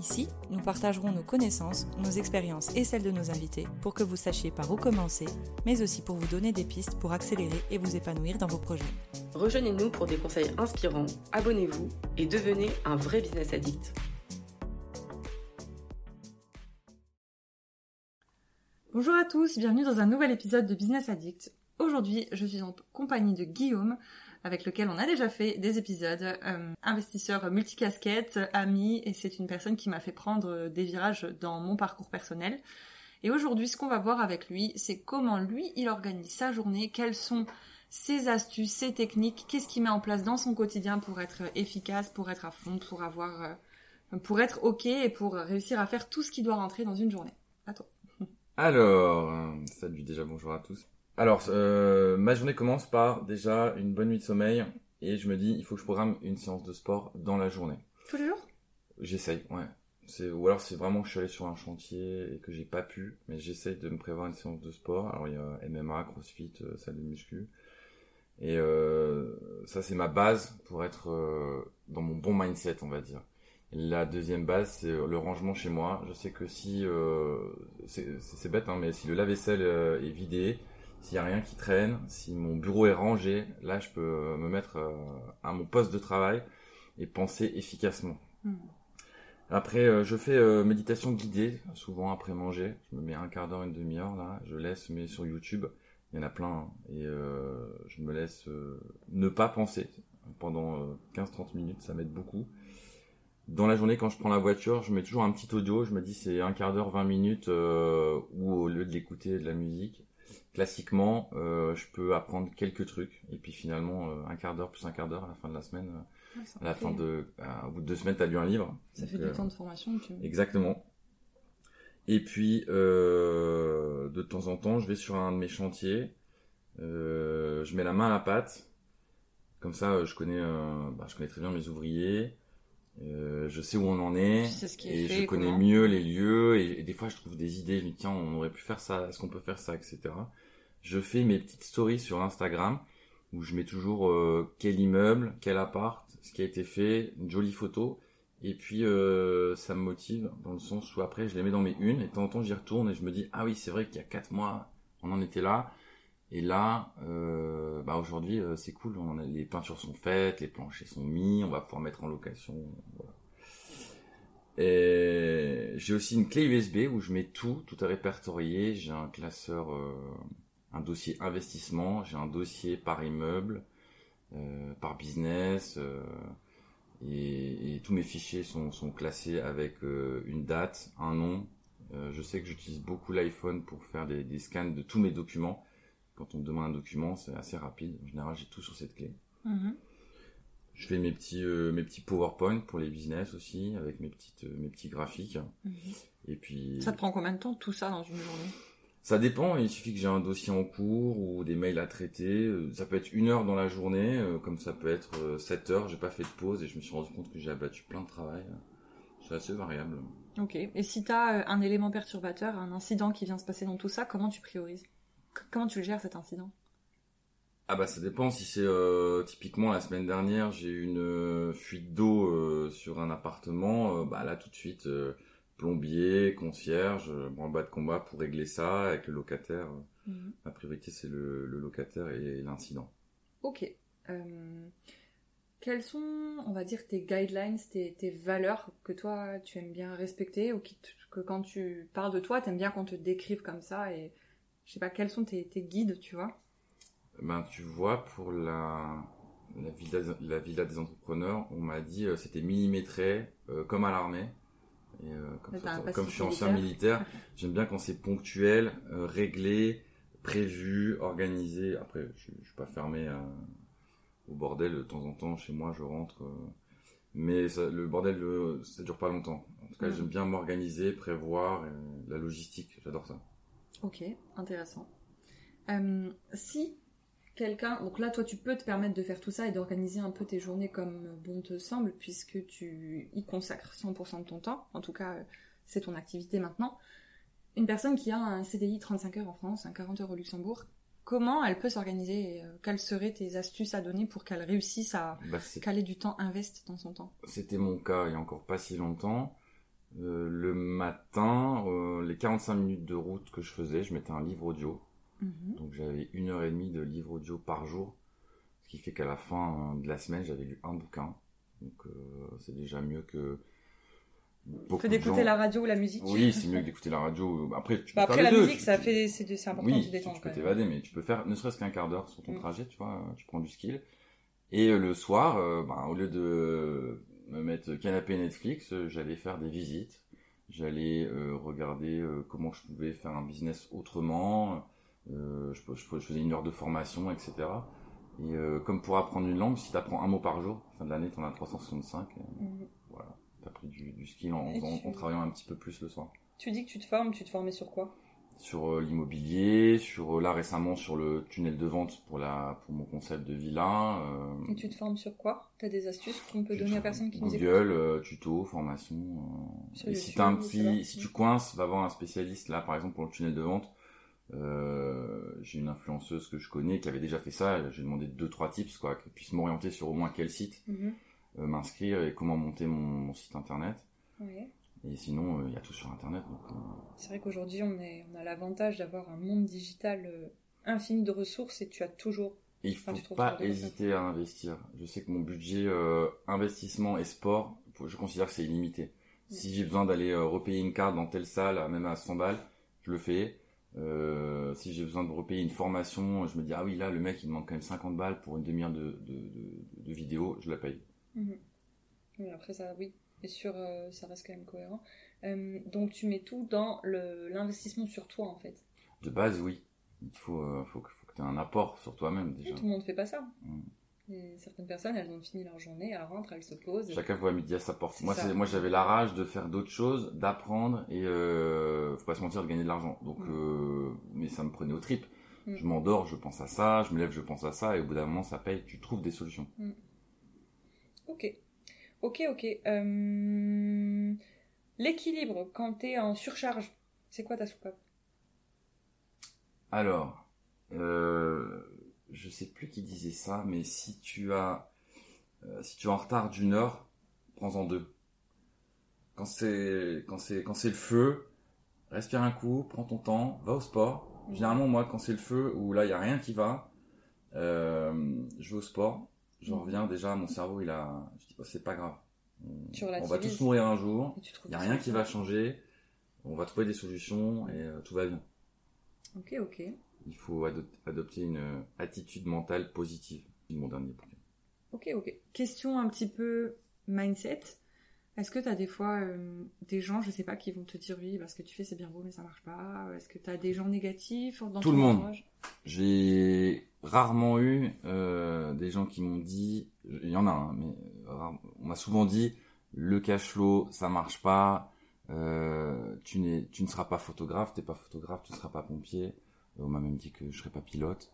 Ici, nous partagerons nos connaissances, nos expériences et celles de nos invités pour que vous sachiez par où commencer, mais aussi pour vous donner des pistes pour accélérer et vous épanouir dans vos projets. Rejoignez-nous pour des conseils inspirants, abonnez-vous et devenez un vrai business addict. Bonjour à tous, bienvenue dans un nouvel épisode de Business Addict. Aujourd'hui, je suis en compagnie de Guillaume, avec lequel on a déjà fait des épisodes. Euh, investisseur multicasquette, ami, et c'est une personne qui m'a fait prendre des virages dans mon parcours personnel. Et aujourd'hui, ce qu'on va voir avec lui, c'est comment lui, il organise sa journée, quelles sont ses astuces, ses techniques, qu'est-ce qu'il met en place dans son quotidien pour être efficace, pour être à fond, pour avoir, euh, pour être ok et pour réussir à faire tout ce qui doit rentrer dans une journée. À toi. Alors, euh, salut déjà, bonjour à tous. Alors, euh, ma journée commence par déjà une bonne nuit de sommeil et je me dis, il faut que je programme une séance de sport dans la journée. Tous les jours? J'essaye, ouais. Ou alors c'est vraiment que je suis allé sur un chantier et que j'ai pas pu, mais j'essaye de me prévoir une séance de sport. Alors il y a MMA, CrossFit, euh, salle de muscu. Et euh, ça c'est ma base pour être euh, dans mon bon mindset, on va dire. La deuxième base, c'est le rangement chez moi. Je sais que si, euh, c'est bête, hein, mais si le lave-vaisselle est vidé, s'il n'y a rien qui traîne, si mon bureau est rangé, là, je peux euh, me mettre euh, à mon poste de travail et penser efficacement. Hmm. Après, euh, je fais méditation guidée, souvent après manger. Je me mets un quart d'heure, une demi-heure, là. Je laisse, mais sur YouTube, il y en a plein. hein. et euh, je me laisse euh, ne pas penser pendant euh, 15-30 minutes, ça m'aide beaucoup. Dans la journée, quand je prends la voiture, je mets toujours un petit audio. Je me dis c'est un quart d'heure, 20 minutes, ou au lieu de l'écouter de la musique, classiquement, euh, je peux apprendre quelques trucs. Et puis finalement, euh, un quart d'heure plus un quart d'heure à la fin de la semaine, euh, à la fin de, au bout de deux semaines, t'as lu un livre. Ça Donc, fait du temps de formation. Tu... Exactement. Et puis, de temps en temps, je vais sur un de mes chantiers, je mets la main à la pâte, comme ça, je connais, bah, je connais très bien mes ouvriers, euh, je sais où on en est, Tu sais ce qui est et fait, je connais mieux les lieux, et, et des fois, je trouve des idées, je me dis, tiens, on aurait pu faire ça, est-ce qu'on peut faire ça, etc. Je fais mes petites stories sur Instagram, où je mets toujours euh, quel immeuble, quel appart, ce qui a été fait, une jolie photo, et puis euh, ça me motive dans le sens où après je les mets dans mes unes et de temps en temps j'y retourne et je me dis ah oui c'est vrai qu'il y a quatre mois on en était là et là euh, bah aujourd'hui euh, c'est cool les peintures sont faites les planchers sont mis on va pouvoir mettre en location et j'ai aussi une clé USB où je mets tout tout est répertorié j'ai un classeur euh, un dossier investissement j'ai un dossier par immeuble par business et, tous mes fichiers sont, classés avec une date, un nom. Je sais que j'utilise beaucoup l'iPhone pour faire des scans de tous mes documents. Quand on me demande un document, c'est assez rapide. En général, j'ai tout sur cette clé. Mhm. Je fais mes petits, euh, mes petits PowerPoint pour les business aussi, avec mes, petites, euh, mes petits graphiques. Mhm. Et puis, Ça te prend combien de temps tout ça dans une journée? Ça dépend, il suffit que j'ai un dossier en cours ou des mails à traiter. Euh, Ça peut être une heure dans la journée, euh, comme ça peut être sept heures. J'ai pas fait de pause et je me suis rendu compte que j'ai abattu plein de travail. C'est assez variable. Ok. Et si tu as un élément perturbateur, un incident qui vient se passer dans tout ça, comment tu priorises? Comment tu le gères cet incident? Ah bah ça dépend si c'est euh, typiquement la semaine dernière j'ai eu une euh, fuite d'eau euh, sur un appartement, bah là tout de suite plombier, concierge, en bas de combat pour régler ça avec le locataire. Ma priorité c'est le, le locataire et l'incident. Ok. Quelles sont, on va dire, tes guidelines, tes, tes valeurs que toi tu aimes bien respecter ou qui te- que quand tu parles de toi, t'aimes bien qu'on te décrive comme ça et je sais pas, quels sont tes, tes guides, tu vois? Ben tu vois pour la la villa, la villa des entrepreneurs, on m'a dit euh, c'était millimétré euh, comme à l'armée. Et euh, comme, ça, comme je suis ancien militaire, j'aime bien quand c'est ponctuel, euh, réglé, prévu, organisé. Après, je, je suis pas fermé à- au bordel de temps en temps. Chez moi, je rentre, mais ça- le bordel, euh, ça dure pas longtemps. En tout cas, Mhm. j'aime bien m'organiser, prévoir, la logistique. J'adore ça. Ok, intéressant. Euh, si quelqu'un, donc là toi tu peux te permettre de faire tout ça et d'organiser un peu tes journées comme bon te semble puisque tu y consacres 100% de ton temps, en tout cas c'est ton activité maintenant. Une personne qui a un CDI 35 heures en France, un 40 heures au Luxembourg, comment elle peut s'organiser et euh, quelles seraient tes astuces à donner pour qu'elle réussisse à Bah, caler du temps investi dans son temps? C'était mon cas il y a encore pas si longtemps. Euh, le matin, euh, les 45 minutes de route que je faisais, je mettais un livre audio. Mhm. Donc j'avais une heure et demie de livre audio par jour. Ce qui fait qu'à la fin euh, de la semaine, j'avais lu un bouquin. Donc euh, c'est déjà mieux que... Que d'écouter gens- la radio ou la musique Oui, c'est mieux que d'écouter la radio. Après, tu peux Bah, faire après les la deux. musique Tu- ça tu- fait c'est c'est important oui, de se détendre tu peux t'évader, mais tu peux faire ne serait-ce qu'un quart d'heure sur ton Mm. trajet, tu vois, tu prends du skill. Et le soir, euh, ben, au lieu de me mettre canapé Netflix, euh, j'allais faire des visites, j'allais euh, regarder euh, comment je pouvais faire un business autrement, euh, je, je- je faisais une heure de formation, etc. Et euh, comme pour apprendre une langue, si tu apprends un mot par jour, fin de l'année, tu en as 365, euh, Mhm. voilà, tu as pris du, du skill en, Et en- tu- en travaillant un petit peu plus le soir. Tu dis que tu te formes, tu te formais sur quoi? Sur euh, l'immobilier, sur euh, là récemment sur le tunnel de vente pour la pour mon concept de villa. euh, Et tu te formes sur quoi? T'as des astuces qu'on peut donner à personne qui nous écoute? Google, euh, tuto, formation. euh, et si t'as un petit, si tu coinces, va voir un spécialiste là par exemple pour le tunnel de vente. Euh, j'ai une influenceuse que je connais qui avait déjà fait ça. J'ai demandé deux trois tips quoi, qu'elle puisse m'orienter sur au moins quel site Mhm. euh, m'inscrire et comment monter mon, mon site internet. Ouais. Et sinon, euh, il y a tout sur internet. Euh, C'est vrai qu'aujourd'hui, on, a l'avantage d'avoir un monde digital euh, infini de ressources et tu as toujours. Et il faut pas hésiter à investir. Je sais que mon budget euh, investissement et sport, je considère que c'est illimité. Si j'ai besoin d'aller euh, repayer une carte dans telle salle, même à 100 balles, je le fais. Euh, si j'ai besoin de repayer une formation, je me dis ah oui là le mec il me demande quand même 50 balles pour une demi-heure de, de, de, de vidéo, je la paye. Mais après, ça, oui, et sûr, euh, ça reste quand même cohérent. Euh, donc, tu mets tout dans l'investissement sur toi, en fait. De base oui, il faut, euh, faut, que- faut que tu aies un apport sur toi-même déjà. Tout le monde fait pas ça. Mm. Et certaines personnes, elles ont fini leur journée, elles rentrent, elles se posent. Chacun voit midi à sa porte. Moi, j'avais la rage de faire d'autres choses, d'apprendre et euh, faut pas se mentir, de gagner de l'argent. Donc, Mm. mais ça me prenait aux tripes. Mm. Je m'endors, je pense à ça, je me lève, je pense à ça, et au bout d'un moment, ça paye. Tu trouves des solutions. Ok. Ok, ok. Euh, L'équilibre, quand t'es en surcharge, c'est quoi ta soupape? Alors, euh, je sais plus qui disait ça, mais si tu as, euh, si tu es en retard d'une heure, prends-en deux. Quand c'est, quand c'est, quand c'est le feu, respire un coup, prends ton temps, va au sport. Généralement, moi, quand c'est le feu, où là, il y a rien qui va, euh, je vais au sport. Je reviens déjà, mon cerveau, il a, je dis, oh, c'est pas grave. On, va tous mourir un jour. Il y a rien qui va changer. On va trouver des solutions et euh, tout va bien. Ok, ok. Il faut ado- adopter une euh, attitude mentale positive. C'est mon dernier point. Ok, ok. Question un petit peu mindset. Est-ce que tu as des fois euh, des gens, je sais pas, qui vont te dire oui, parce que tu fais c'est bien beau, mais ça marche pas Est-ce que tu as des gens négatifs dans Tout le monde. J'ai rarement eu euh, des gens qui m'ont dit, il y en a, hein, mais euh, on m'a souvent dit, le cash flow, ça marche pas, euh, tu, n'es, tu ne seras pas photographe, t'es pas photographe, tu ne seras pas pompier. On m'a même dit que je serais pas pilote.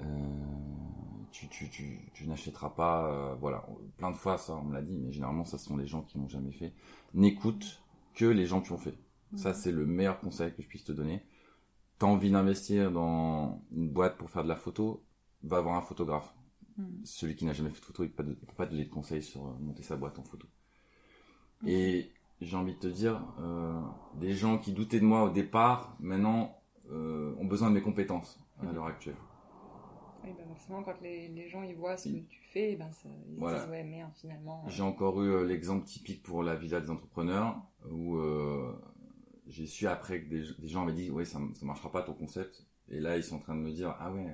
Euh, tu, tu, tu, tu n'achèteras pas, euh, voilà, plein de fois ça on me l'a dit, mais généralement ça ce sont les gens qui n'ont jamais fait. N'écoute que les gens qui ont fait. Ça c'est le meilleur conseil que je puisse te donner. T'as envie d'investir dans une boîte pour faire de la photo, va voir un photographe. Mhm. Celui qui n'a jamais fait de photo, il ne peut pas, te donner de conseils sur euh, monter sa boîte en photo. Et j'ai envie de te dire, euh, des gens qui doutaient de moi au départ, maintenant, euh, ont besoin de mes compétences à l'heure actuelle. Oui, bah forcément, quand les, les gens ils voient ce que tu fais, ben ça, ils se Voilà. disent ouais, merde, finalement. euh, J'ai encore eu euh, l'exemple typique pour la villa des entrepreneurs où euh, j'ai su après que des, des gens avaient dit ouais ça, ça marchera pas ton concept et là ils sont en train de me dire ah ouais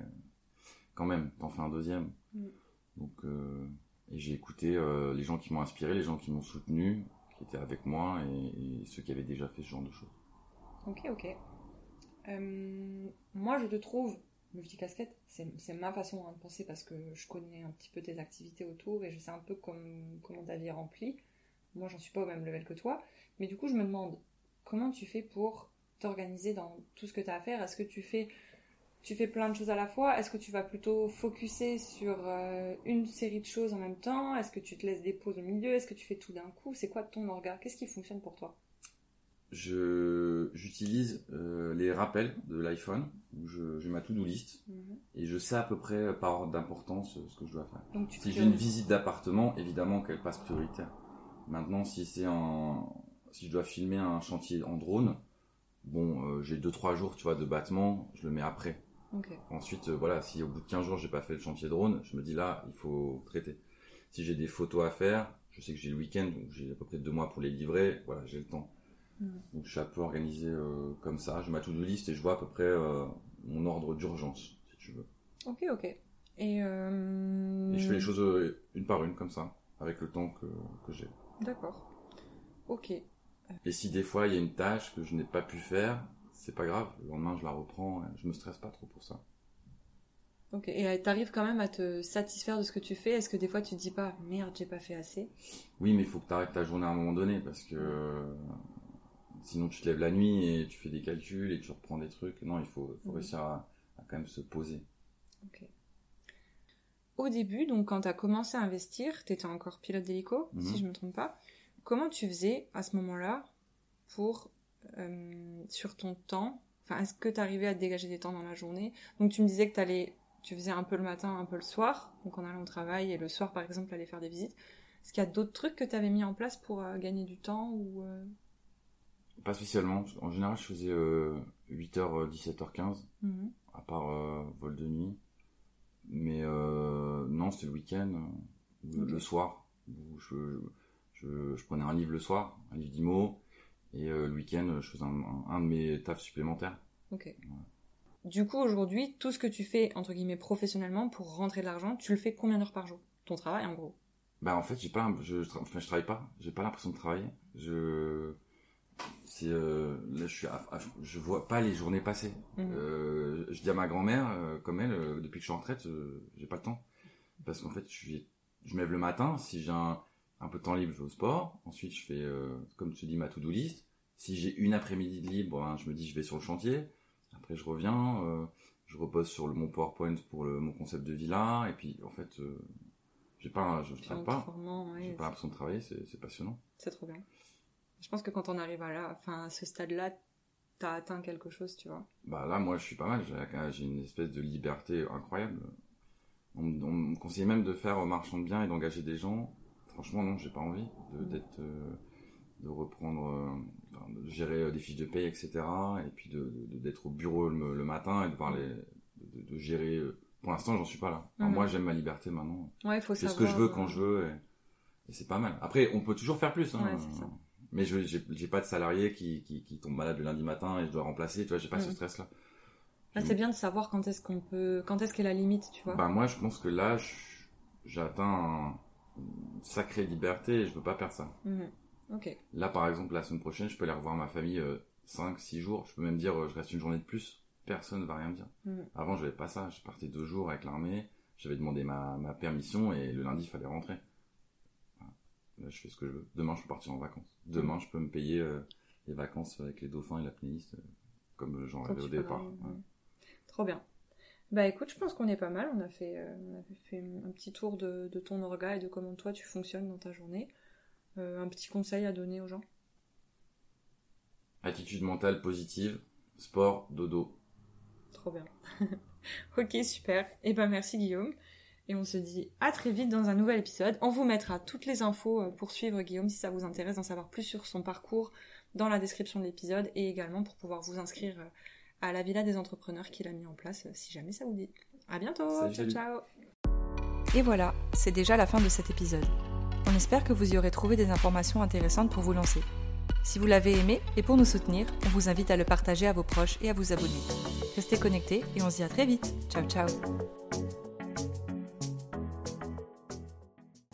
quand même t'en fais un deuxième Mm. donc euh, et j'ai écouté euh, les gens qui m'ont inspiré les gens qui m'ont soutenu qui étaient avec moi et, et ceux qui avaient déjà fait ce genre de choses Ok, ok. Moi, je te trouve multicasquette. C'est ma façon hein, de penser parce que je connais un petit peu tes activités autour et je sais un peu comme, comment ta vie est remplie. Moi, j'en suis pas au même level que toi. Mais du coup, je me demande comment tu fais pour t'organiser dans tout ce que tu as à faire? Est-ce que tu fais tu fais plein de choses à la fois? Est-ce que tu vas plutôt focuser sur euh, une série de choses en même temps? Est-ce que tu te laisses des pauses au milieu? Est-ce que tu fais tout d'un coup? C'est quoi ton orga Qu'est-ce qui fonctionne pour toi? Je j'utilise euh, les rappels de l'iPhone où je j'ai ma to-do list Mhm. et je sais à peu près euh, par ordre d'importance euh, ce que je dois faire. Donc Si j'ai une visite d'appartement, évidemment qu'elle passe prioritaire. Maintenant, si c'est un si je dois filmer un chantier en drone, bon, euh, j'ai 2-3 jours, tu vois, de battement, je le mets après. Ensuite, euh, voilà, si au bout de 15 jours, j'ai pas fait le chantier drone, je me dis là, il faut traiter. Si j'ai des photos à faire, je sais que j'ai le week-end, donc j'ai à peu près deux mois pour les livrer, voilà, j'ai le temps. Mhm. Donc je suis un peu organisé euh, comme ça, je mets tout de liste et je vois à peu près euh, mon ordre d'urgence, si tu veux. Ok, ok. Et, euh, Et je fais les choses une par une, comme ça, avec le temps que, que j'ai. D'accord. Ok. Et si des fois il y a une tâche que je n'ai pas pu faire, c'est pas grave, le lendemain je la reprends, je me stresse pas trop pour ça. Ok. Et t'arrives quand même à te satisfaire de ce que tu fais? Est-ce que des fois tu te dis pas merde, j'ai pas fait assez? Oui, mais il faut que tu arrêtes ta journée à un moment donné parce que sinon tu te lèves la nuit et tu fais des calculs et tu reprends des trucs. Non, il faut, faut Mhm. réussir à, à quand même se poser. Au début, donc quand tu as commencé à investir, tu étais encore pilote d'hélico, Mhm. si je me trompe pas. Comment tu faisais à ce moment-là pour, euh, sur ton temps, enfin, est-ce que tu arrivais à te dégager des temps dans la journée? Donc tu me disais que t'allais- tu faisais un peu le matin, un peu le soir, donc en allant au travail, et le soir par exemple, aller faire des visites. Est-ce qu'il y a d'autres trucs que tu avais mis en place pour euh, gagner du temps ou euh, Pas spécialement. En général, je faisais euh, 8h, 17h15, mhm. à part euh, vol de nuit. Mais euh, non, c'était le week-end, euh, le, soir. Où je, je, je prenais un livre le soir, un livre d'IMO. Et euh, le week-end, je faisais un, un- un de mes tafs supplémentaires. Ok. Du coup, aujourd'hui, tout ce que tu fais, entre guillemets, professionnellement, pour rentrer de l'argent, tu le fais combien d'heures par jour? Ton travail, en gros? Bah en fait j'ai pas je, je enfin je travaille pas j'ai pas l'impression de travailler je c'est euh, là je suis à- à- je vois pas les journées passer. Mhm. Euh, je dis à ma grand-mère euh, comme elle depuis que je suis en retraite j'ai pas le temps. Parce qu'en fait je suis je me lève le matin si j'ai un, un peu de temps libre je vais au sport. Ensuite je fais comme tu dis ma to-do list. Si j'ai une après-midi de libre ben, je me dis je vais sur le chantier. Après je reviens je repose sur le, mon PowerPoint pour le, mon concept de villa. Et puis en fait j'ai pas je en travaille pas ouais, j'ai pas l'impression de travailler, c'est passionnant. c'est trop bien. Je pense que quand on arrive à là, enfin, à ce stade-là, t'as atteint quelque chose, tu vois. Bah là, moi, je suis pas mal. J'ai- J'ai une espèce de liberté incroyable. On, me- on me conseillait même de faire euh, marchand de biens et d'engager des gens. Franchement, non, j'ai pas envie de Mm. d'être, euh, de reprendre, euh, de gérer euh, des fiches de paye, etc. Et puis de de- d'être au bureau le, le matin et de voir les, de, de gérer. euh, Pour l'instant, j'en suis pas là. Enfin, Mhm. Moi, j'aime ma liberté maintenant. Ouais, faut savoir. ce que je veux euh, quand je veux et, et c'est pas mal. Après, on peut toujours faire plus. Hein. Ouais, c'est. Mais je j'ai pas de salarié qui, qui, qui tombe malade le lundi matin et je dois remplacer. Tu vois, j'ai pas ce Mhm. stress là. Là, c'est bien de savoir quand est-ce qu'on peut, quand est-ce qu'est la limite, tu vois. Bah moi, je pense que là, je- un- une sacrée liberté et je veux pas perdre ça. Ok. Là, par exemple, la semaine prochaine, je peux aller revoir ma famille 5, 6 jours. Je peux même dire, euh, je reste une journée de plus. Personne ne va rien me dire. Mhm. Avant, j'avais pas ça. Je partais deux jours avec l'armée. J'avais demandé ma, ma permission et le lundi, il fallait rentrer. Là, je fais ce que je veux. Demain, je peux partir en vacances. Demain, je peux me payer euh, les vacances avec les dauphins et la playlist, euh, comme j'en rêvais au départ. Ouais. Trop bien. Bah écoute, je pense qu'on est pas mal. On a fait, euh, on a fait un petit tour de, de ton orga et de comment toi tu fonctionnes dans ta journée. Euh, un petit conseil à donner aux gens? Attitude mentale positive, sport, dodo. Trop bien. ok, super. Et ben merci Guillaume. Et on se dit à très vite dans un nouvel épisode. On vous mettra toutes les infos euh, pour suivre Guillaume si ça vous intéresse d'en savoir plus sur son parcours dans la description de l'épisode et également pour pouvoir vous inscrire euh, à la Villa des entrepreneurs qu'il a mis en place euh, si jamais ça vous dit. À bientôt. Salut, ciao ciao. Et voilà, c'est déjà la fin de cet épisode. On espère que vous y aurez trouvé des informations intéressantes pour vous lancer. Si vous l'avez aimé et pour nous soutenir, on vous invite à le partager à vos proches et à vous abonner. Restez connectés et on se dit à très vite. Ciao ciao